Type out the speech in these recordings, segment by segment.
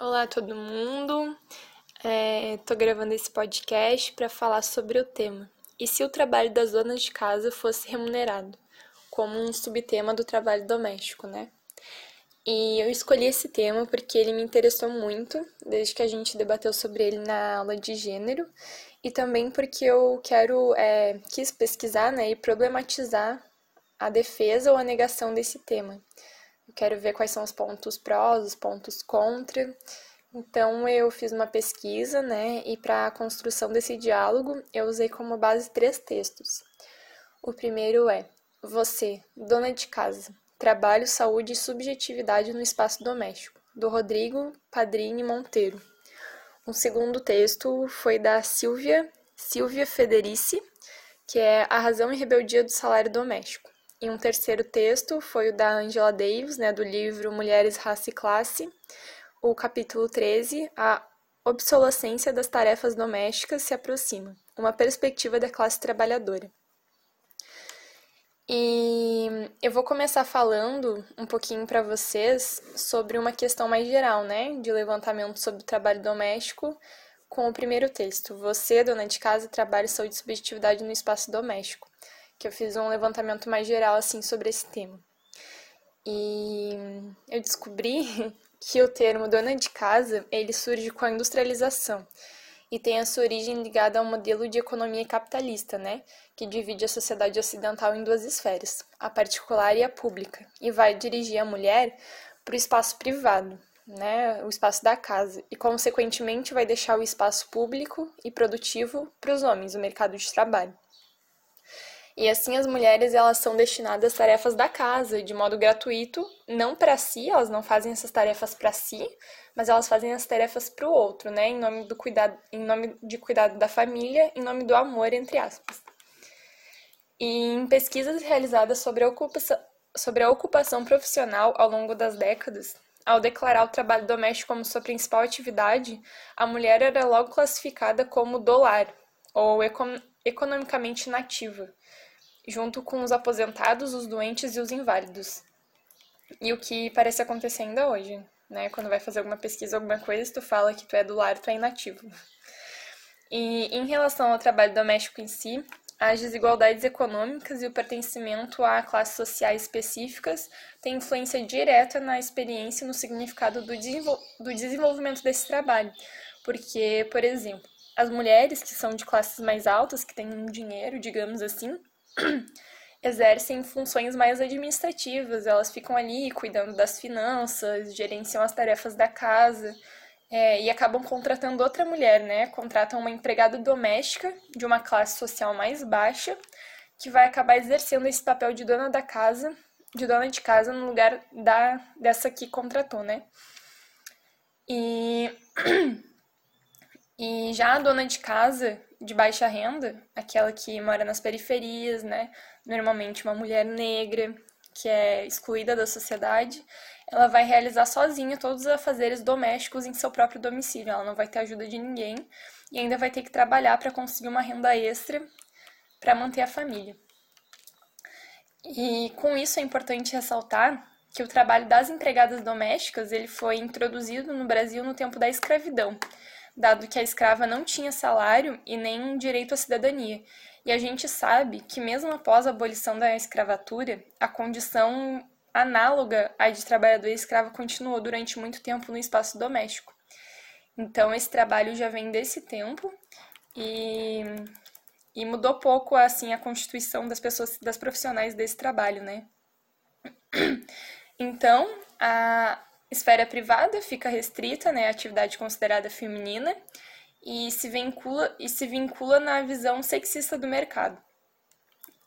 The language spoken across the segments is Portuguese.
Olá, todo mundo. Estou é, gravando esse podcast para falar sobre o tema. E se o trabalho das donas de casa fosse remunerado, como um subtema do trabalho doméstico, né? E eu escolhi esse tema porque ele me interessou muito, desde que a gente debateu sobre ele na aula de gênero, e também porque eu quero, é, quis pesquisar né, e problematizar a defesa ou a negação desse tema. Eu quero ver quais são os pontos prós, os pontos contra. Então eu fiz uma pesquisa, né, e para a construção desse diálogo eu usei como base três textos. O primeiro é: Você, dona de casa, trabalho, saúde e subjetividade no espaço doméstico, do Rodrigo Padrini Monteiro. Um segundo texto foi da Silvia, Silvia Federici, que é A Razão e Rebeldia do Salário Doméstico. E um terceiro texto foi o da Angela Davis, né, do livro Mulheres, Raça e Classe, o capítulo 13, A Obsolescência das Tarefas Domésticas se aproxima, uma perspectiva da classe trabalhadora. E eu vou começar falando um pouquinho para vocês sobre uma questão mais geral, né, de levantamento sobre o trabalho doméstico, com o primeiro texto. Você, dona de casa, trabalha saúde e subjetividade no espaço doméstico que eu fiz um levantamento mais geral assim sobre esse tema. E eu descobri que o termo dona de casa, ele surge com a industrialização e tem a sua origem ligada ao modelo de economia capitalista, né, que divide a sociedade ocidental em duas esferas, a particular e a pública, e vai dirigir a mulher para o espaço privado, né, o espaço da casa, e consequentemente vai deixar o espaço público e produtivo para os homens, o mercado de trabalho. E assim as mulheres elas são destinadas às tarefas da casa de modo gratuito, não para si, elas não fazem essas tarefas para si, mas elas fazem as tarefas para o outro, né, em nome do cuidado, em nome de cuidado da família, em nome do amor entre aspas. E em pesquisas realizadas sobre a ocupação, sobre a ocupação profissional ao longo das décadas, ao declarar o trabalho doméstico como sua principal atividade, a mulher era logo classificada como do lar, ou econ economicamente nativa junto com os aposentados, os doentes e os inválidos. E o que parece acontecer ainda hoje, né? Quando vai fazer alguma pesquisa, alguma coisa, se tu fala que tu é do lar, tu é inativo. E em relação ao trabalho doméstico em si, as desigualdades econômicas e o pertencimento a classes sociais específicas têm influência direta na experiência e no significado do, desenvol do desenvolvimento desse trabalho. Porque, por exemplo, as mulheres que são de classes mais altas, que têm dinheiro, digamos assim, exercem funções mais administrativas, elas ficam ali cuidando das finanças, gerenciam as tarefas da casa é, e acabam contratando outra mulher, né? Contratam uma empregada doméstica de uma classe social mais baixa que vai acabar exercendo esse papel de dona da casa, de dona de casa no lugar da dessa que contratou, né? E e já a dona de casa de baixa renda, aquela que mora nas periferias, né? Normalmente uma mulher negra, que é excluída da sociedade, ela vai realizar sozinha todos os afazeres domésticos em seu próprio domicílio. Ela não vai ter ajuda de ninguém e ainda vai ter que trabalhar para conseguir uma renda extra para manter a família. E com isso é importante ressaltar que o trabalho das empregadas domésticas ele foi introduzido no Brasil no tempo da escravidão dado que a escrava não tinha salário e nem direito à cidadania. E a gente sabe que, mesmo após a abolição da escravatura, a condição análoga à de trabalhador escravo continuou durante muito tempo no espaço doméstico. Então, esse trabalho já vem desse tempo e, e mudou pouco assim a constituição das pessoas, das profissionais desse trabalho, né? Então, a, esfera privada fica restrita, né, à atividade considerada feminina e se vincula e se vincula na visão sexista do mercado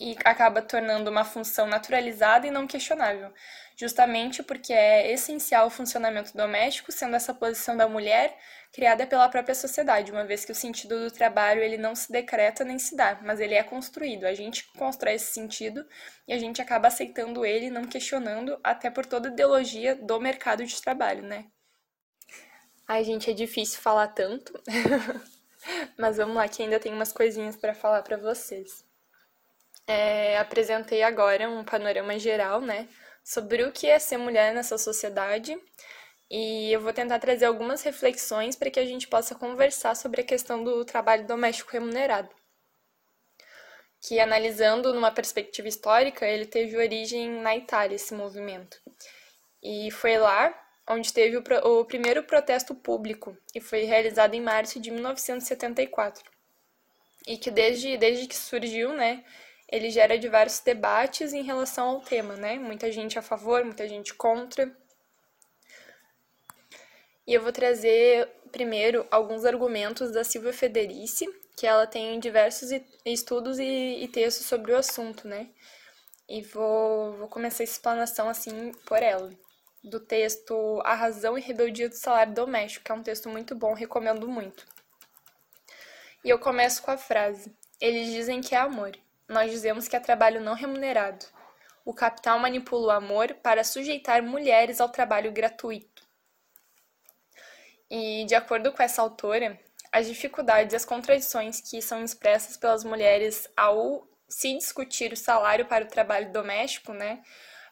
e acaba tornando uma função naturalizada e não questionável, justamente porque é essencial o funcionamento doméstico, sendo essa posição da mulher criada pela própria sociedade, uma vez que o sentido do trabalho ele não se decreta nem se dá, mas ele é construído. A gente constrói esse sentido e a gente acaba aceitando ele, não questionando, até por toda ideologia do mercado de trabalho, né? Ai, gente, é difícil falar tanto. mas vamos lá que ainda tem umas coisinhas para falar para vocês. É, apresentei agora um panorama geral, né, sobre o que é ser mulher nessa sociedade e eu vou tentar trazer algumas reflexões para que a gente possa conversar sobre a questão do trabalho doméstico remunerado. Que analisando numa perspectiva histórica, ele teve origem na Itália esse movimento. E foi lá onde teve o, o primeiro protesto público e foi realizado em março de 1974. E que desde, desde que surgiu, né, ele gera diversos debates em relação ao tema, né? Muita gente a favor, muita gente contra. E eu vou trazer primeiro alguns argumentos da Silvia Federici, que ela tem diversos estudos e, e textos sobre o assunto, né? E vou, vou começar a explanação assim por ela do texto A Razão e Rebeldia do Salário Doméstico, que é um texto muito bom, recomendo muito. E eu começo com a frase: Eles dizem que é amor. Nós dizemos que é trabalho não remunerado. O capital manipula o amor para sujeitar mulheres ao trabalho gratuito. E, de acordo com essa autora, as dificuldades e as contradições que são expressas pelas mulheres ao se discutir o salário para o trabalho doméstico, né,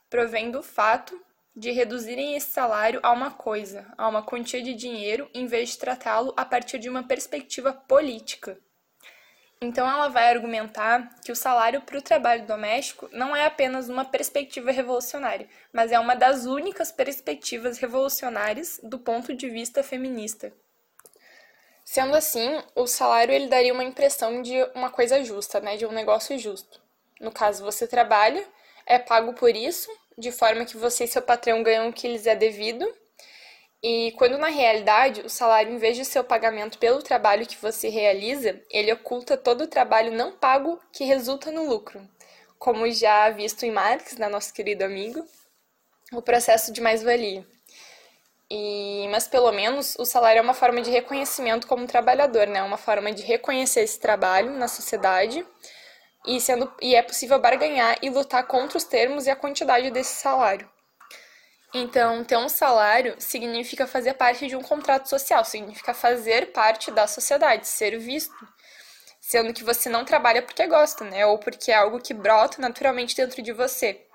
provém do fato de reduzirem esse salário a uma coisa, a uma quantia de dinheiro, em vez de tratá-lo a partir de uma perspectiva política. Então, ela vai argumentar que o salário para o trabalho doméstico não é apenas uma perspectiva revolucionária, mas é uma das únicas perspectivas revolucionárias do ponto de vista feminista. Sendo assim, o salário ele daria uma impressão de uma coisa justa, né, de um negócio justo. No caso, você trabalha, é pago por isso, de forma que você e seu patrão ganham o que lhes é devido. E quando na realidade o salário, em vez de ser o pagamento pelo trabalho que você realiza, ele oculta todo o trabalho não pago que resulta no lucro. Como já visto em Marx, né, nosso querido amigo, o processo de mais-valia. E, mas pelo menos o salário é uma forma de reconhecimento como trabalhador, né? Uma forma de reconhecer esse trabalho na sociedade e, sendo, e é possível barganhar e lutar contra os termos e a quantidade desse salário. Então, ter um salário significa fazer parte de um contrato social, significa fazer parte da sociedade, ser visto. Sendo que você não trabalha porque gosta, né? Ou porque é algo que brota naturalmente dentro de você.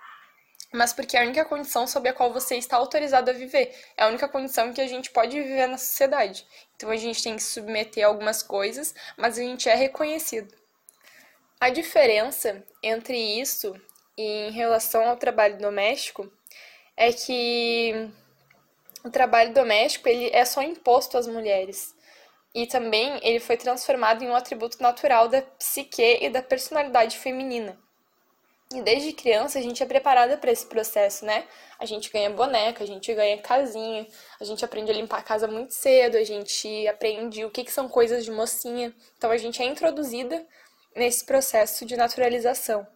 Mas porque é a única condição sob a qual você está autorizado a viver. É a única condição que a gente pode viver na sociedade. Então a gente tem que submeter algumas coisas, mas a gente é reconhecido. A diferença entre isso e em relação ao trabalho doméstico é que o trabalho doméstico ele é só imposto às mulheres. E também ele foi transformado em um atributo natural da psique e da personalidade feminina. E desde criança a gente é preparada para esse processo, né? A gente ganha boneca, a gente ganha casinha, a gente aprende a limpar a casa muito cedo, a gente aprende o que, que são coisas de mocinha. Então a gente é introduzida nesse processo de naturalização.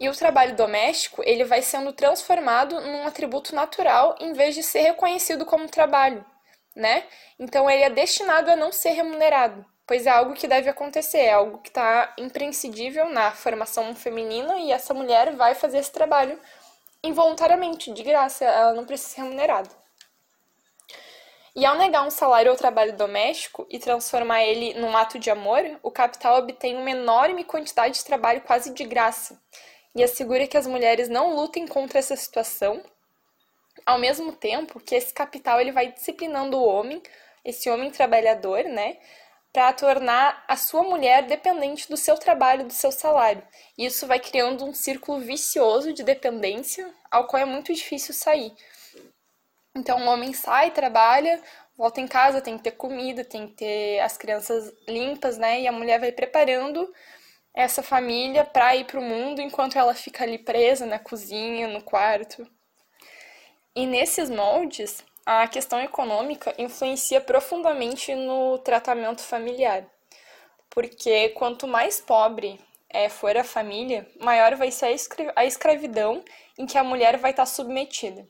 E o trabalho doméstico, ele vai sendo transformado num atributo natural em vez de ser reconhecido como trabalho, né? Então ele é destinado a não ser remunerado, pois é algo que deve acontecer, é algo que está imprescindível na formação feminina e essa mulher vai fazer esse trabalho involuntariamente, de graça, ela não precisa ser remunerada. E ao negar um salário ao trabalho doméstico e transformar ele num ato de amor, o capital obtém uma enorme quantidade de trabalho quase de graça e assegura que as mulheres não lutem contra essa situação, ao mesmo tempo que esse capital ele vai disciplinando o homem, esse homem trabalhador, né, para tornar a sua mulher dependente do seu trabalho, do seu salário. E isso vai criando um círculo vicioso de dependência, ao qual é muito difícil sair. Então o homem sai, trabalha, volta em casa, tem que ter comida, tem que ter as crianças limpas, né? E a mulher vai preparando essa família para ir para o mundo enquanto ela fica ali presa na cozinha, no quarto. E nesses moldes, a questão econômica influencia profundamente no tratamento familiar. Porque quanto mais pobre é, for a família, maior vai ser a escravidão em que a mulher vai estar submetida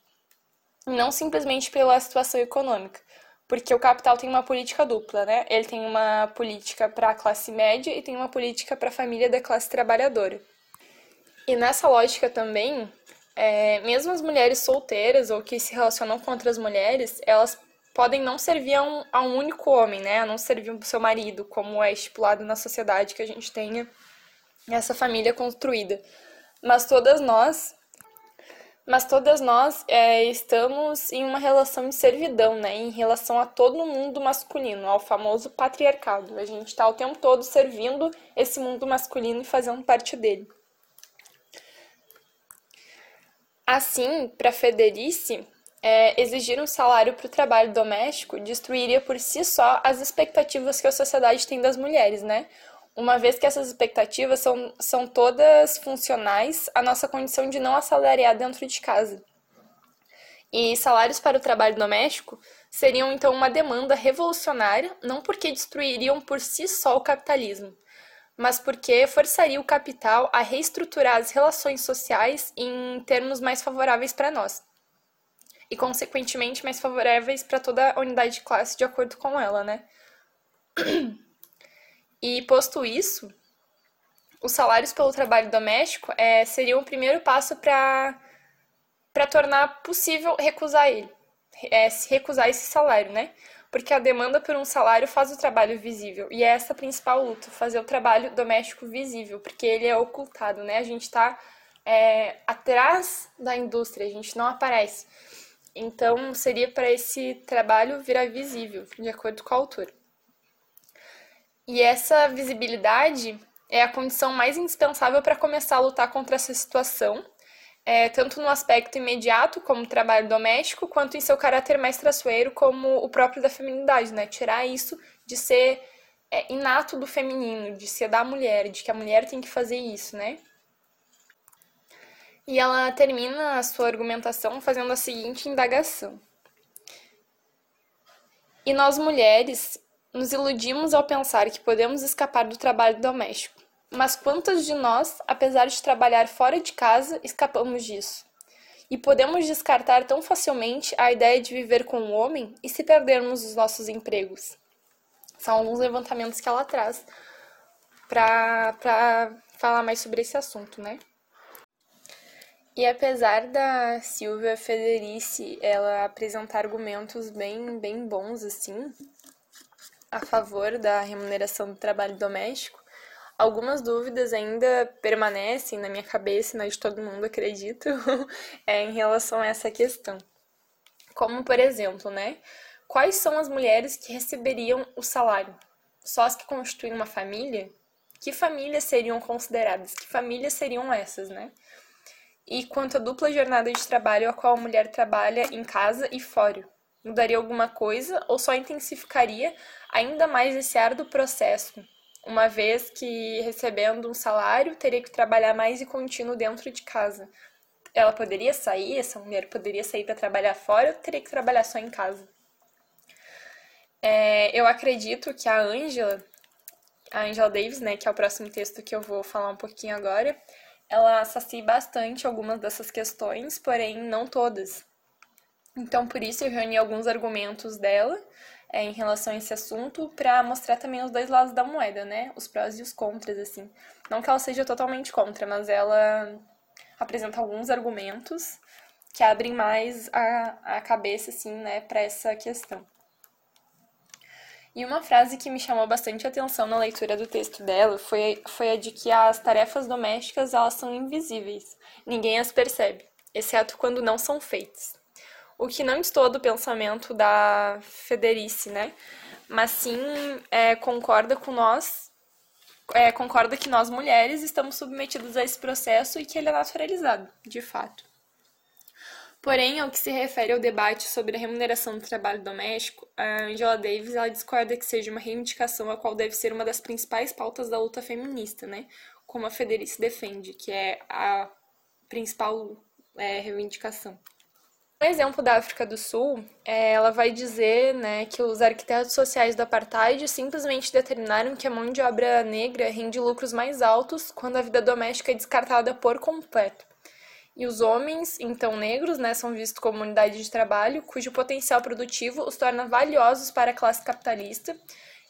não simplesmente pela situação econômica, porque o capital tem uma política dupla, né? Ele tem uma política para a classe média e tem uma política para a família da classe trabalhadora. E nessa lógica também, é, mesmo as mulheres solteiras ou que se relacionam com outras mulheres, elas podem não servir a um, a um único homem, né? A não servir o seu marido, como é estipulado na sociedade que a gente tenha essa família construída. Mas todas nós Mas todas nós é, estamos em uma relação de servidão, né? Em relação a todo o mundo masculino, ao famoso patriarcado. A gente está o tempo todo servindo esse mundo masculino e fazendo parte dele. Assim, para Federici, é, exigir um salário para o trabalho doméstico destruiria por si só as expectativas que a sociedade tem das mulheres, né? Uma vez que essas expectativas são, são todas funcionais à nossa condição de não assalariar dentro de casa. E salários para o trabalho doméstico seriam então uma demanda revolucionária, não porque destruiriam por si só o capitalismo, mas porque forçaria o capital a reestruturar as relações sociais em termos mais favoráveis para nós. E, consequentemente, mais favoráveis para toda a unidade de classe de acordo com ela, né? E, posto isso, os salários pelo trabalho doméstico é, seriam o primeiro passo para tornar possível recusar ele, é, recusar esse salário, né? porque a demanda por um salário faz o trabalho visível. E é essa a principal luta, fazer o trabalho doméstico visível, porque ele é ocultado, né? A gente está é, atrás da indústria, a gente não aparece. Então, seria para esse trabalho virar visível, de acordo com a autora. E essa visibilidade é a condição mais indispensável para começar a lutar contra essa situação é, tanto no aspecto imediato, como trabalho doméstico, quanto em seu caráter mais traiçoeiro, como o próprio da feminidade, né? Tirar isso de ser é, inato do feminino, de ser da mulher, de que a mulher tem que fazer isso, né? E ela termina a sua argumentação fazendo a seguinte indagação. E nós mulheres nos iludimos ao pensar que podemos escapar do trabalho doméstico. Mas quantas de nós, apesar de trabalhar fora de casa, escapamos disso? E podemos descartar tão facilmente a ideia de viver com o um homem e se perdermos os nossos empregos? São alguns levantamentos que ela traz para falar mais sobre esse assunto, né? E apesar da Silvia Federici ela apresentar argumentos bem, bem bons assim a favor da remuneração do trabalho doméstico, Algumas dúvidas ainda permanecem na minha cabeça na de todo mundo, acredito, é, em relação a essa questão. Como, por exemplo, né? Quais são as mulheres que receberiam o salário? Só as que constituem uma família? Que famílias seriam consideradas? Que famílias seriam essas, né? E quanto à dupla jornada de trabalho a qual a mulher trabalha em casa e fora? Mudaria alguma coisa ou só intensificaria ainda mais esse árduo processo uma vez que recebendo um salário teria que trabalhar mais e contínuo dentro de casa. Ela poderia sair, essa mulher poderia sair para trabalhar fora ou teria que trabalhar só em casa? É, eu acredito que a Angela, a Angela Davis, né, que é o próximo texto que eu vou falar um pouquinho agora, ela sacia bastante algumas dessas questões, porém não todas. Então, por isso, eu reuni alguns argumentos dela é, em relação a esse assunto para mostrar também os dois lados da moeda, né? Os prós e os contras, assim. Não que ela seja totalmente contra, mas ela apresenta alguns argumentos que abrem mais a, a cabeça, assim, né, para essa questão. E uma frase que me chamou bastante atenção na leitura do texto dela foi, foi a de que as tarefas domésticas elas são invisíveis, ninguém as percebe, exceto quando não são feitas o que não estou do pensamento da Federici, né? Mas sim é, concorda com nós, é, concorda que nós mulheres estamos submetidas a esse processo e que ele é naturalizado, de fato. Porém, ao que se refere ao debate sobre a remuneração do trabalho doméstico, a Angela Davis ela discorda que seja uma reivindicação a qual deve ser uma das principais pautas da luta feminista, né? Como a Federici defende, que é a principal é, reivindicação. No exemplo da África do Sul, é, ela vai dizer né, que os arquitetos sociais do apartheid simplesmente determinaram que a mão de obra negra rende lucros mais altos quando a vida doméstica é descartada por completo. E os homens, então negros, né, são vistos como unidade de trabalho cujo potencial produtivo os torna valiosos para a classe capitalista,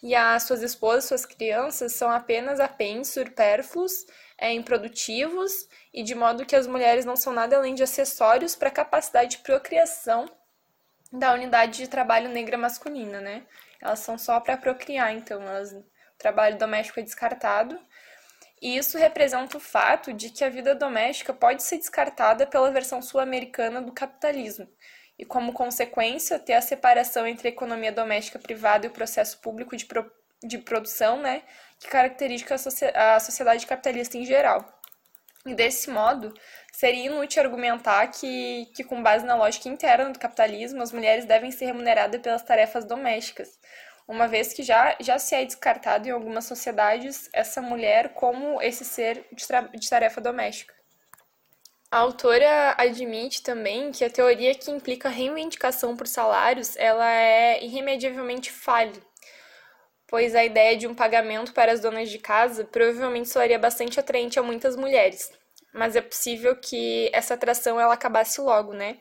e as suas esposas, suas crianças, são apenas apêndices supérfluos é, improdutivos e de modo que as mulheres não são nada além de acessórios para a capacidade de procriação da unidade de trabalho negra masculina, né? Elas são só para procriar, então elas, o trabalho doméstico é descartado. E isso representa o fato de que a vida doméstica pode ser descartada pela versão sul-americana do capitalismo, e como consequência ter a separação entre a economia doméstica privada e o processo público de, pro, de produção, né, que caracteriza a, sociedade capitalista em geral. E desse modo, seria inútil argumentar que, que, com base na lógica interna do capitalismo, as mulheres devem ser remuneradas pelas tarefas domésticas, uma vez que já, já se é descartado em algumas sociedades essa mulher como esse ser de, de tarefa doméstica. A autora admite também que a teoria que implica reivindicação por salários ela é irremediavelmente falha, pois a ideia de um pagamento para as donas de casa provavelmente soaria bastante atraente a muitas mulheres, mas é possível que essa atração ela acabasse logo, né?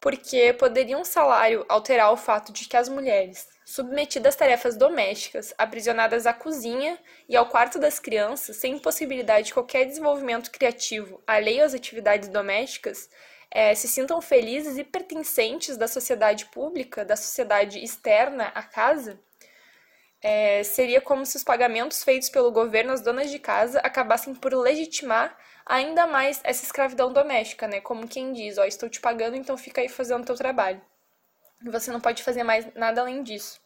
Porque poderia um salário alterar o fato de que as mulheres, submetidas às tarefas domésticas, aprisionadas à cozinha e ao quarto das crianças, sem possibilidade de qualquer desenvolvimento criativo alheio às atividades domésticas, é, se sintam felizes e pertencentes da sociedade pública, da sociedade externa à casa? É, seria como se os pagamentos feitos pelo governo às donas de casa acabassem por legitimar ainda mais essa escravidão doméstica, né? Como quem diz, ó, estou te pagando, então fica aí fazendo o teu trabalho. Você não pode fazer mais nada além disso.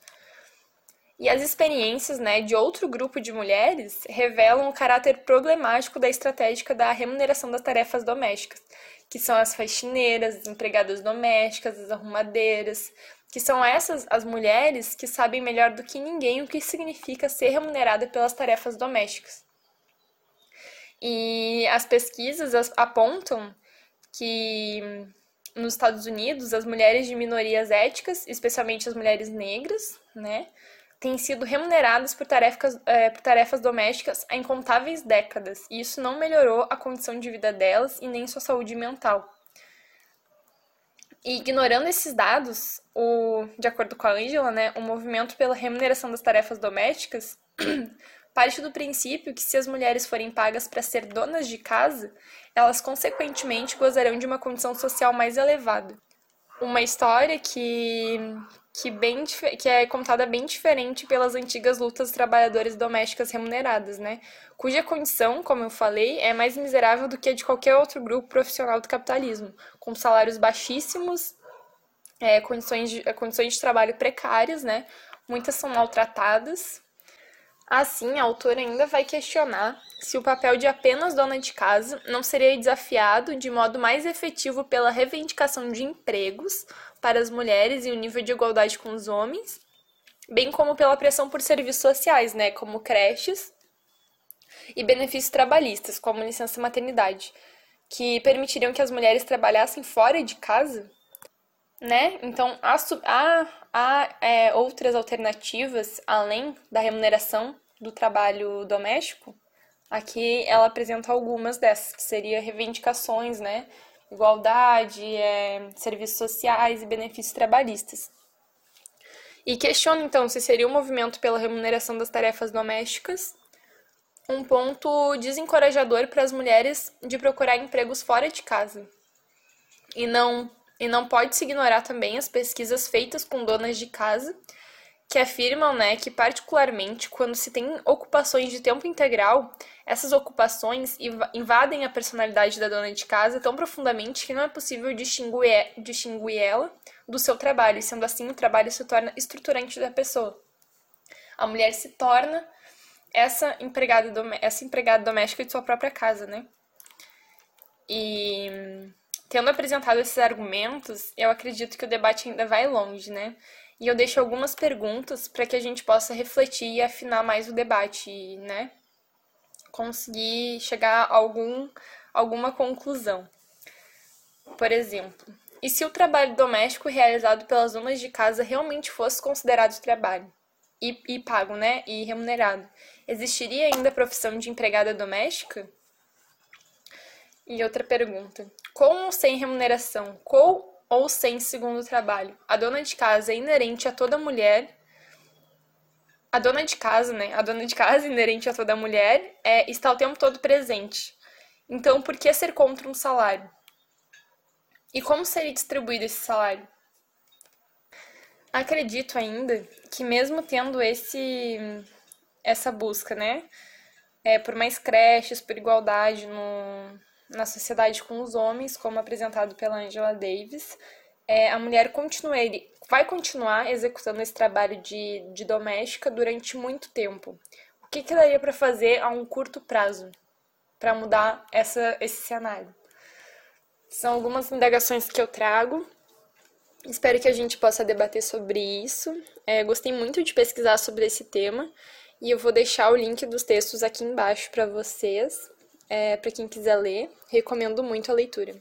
E as experiências né, de outro grupo de mulheres revelam o caráter problemático da estratégia da remuneração das tarefas domésticas, que são as faxineiras, as empregadas domésticas, as arrumadeiras, que são essas as mulheres que sabem melhor do que ninguém o que significa ser remunerada pelas tarefas domésticas. E as pesquisas apontam que nos Estados Unidos, as mulheres de minorias étnicas, especialmente as mulheres negras, né, têm sido remuneradas por tarefas, é, por tarefas domésticas há incontáveis décadas, e isso não melhorou a condição de vida delas e nem sua saúde mental. E ignorando esses dados, o, de acordo com a Angela, né, o movimento pela remuneração das tarefas domésticas parte do princípio que se as mulheres forem pagas para ser donas de casa, elas consequentemente gozarão de uma condição social mais elevada. Uma história que, que, bem, que é contada bem diferente pelas antigas lutas trabalhadoras domésticas remuneradas, né? Cuja condição, como eu falei, é mais miserável do que a de qualquer outro grupo profissional do capitalismo, com salários baixíssimos, é, condições, de, condições de trabalho precárias, né? Muitas são maltratadas, Assim, a autora ainda vai questionar se o papel de apenas dona de casa não seria desafiado de modo mais efetivo pela reivindicação de empregos para as mulheres e o nível de igualdade com os homens, bem como pela pressão por serviços sociais, né, como creches e benefícios trabalhistas, como licença maternidade, que permitiriam que as mulheres trabalhassem fora de casa, né? Então, há, há, há é, outras alternativas além da remuneração do trabalho doméstico, aqui ela apresenta algumas dessas, que seriam reivindicações, né? Igualdade, é, serviços sociais e benefícios trabalhistas. E questiona então se seria um movimento pela remuneração das tarefas domésticas um ponto desencorajador para as mulheres de procurar empregos fora de casa. E não, e não pode se ignorar também as pesquisas feitas com donas de casa que afirmam né, que, particularmente, quando se tem ocupações de tempo integral, essas ocupações invadem a personalidade da dona de casa tão profundamente que não é possível distinguir, distinguir ela do seu trabalho, e sendo assim, o trabalho se torna estruturante da pessoa. A mulher se torna essa empregada, essa empregada doméstica de sua própria casa, né? E tendo apresentado esses argumentos, eu acredito que o debate ainda vai longe, né? E eu deixo algumas perguntas para que a gente possa refletir e afinar mais o debate, né? Conseguir chegar a algum, alguma conclusão. Por exemplo, e se o trabalho doméstico realizado pelas donas de casa realmente fosse considerado trabalho? E, e pago, né? E remunerado. Existiria ainda a profissão de empregada doméstica? E outra pergunta: com ou sem remuneração, qual ou sem segundo trabalho. A dona de casa é inerente a toda mulher. A dona de casa, né? A dona de casa, inerente a toda mulher, é, está o tempo todo presente. Então, por que ser contra um salário? E como seria distribuído esse salário? Acredito ainda que mesmo tendo esse essa busca, né, é, por mais creches, por igualdade no, na sociedade com os homens, como apresentado pela Angela Davis, é, a mulher continua, ele vai continuar executando esse trabalho de, de doméstica durante muito tempo. O que, que daria para fazer a um curto prazo para mudar essa, esse cenário? São algumas indagações que eu trago. Espero que a gente possa debater sobre isso. É, gostei muito de pesquisar sobre esse tema e eu vou deixar o link dos textos aqui embaixo para vocês, é, para quem quiser ler. Recomendo muito a leitura.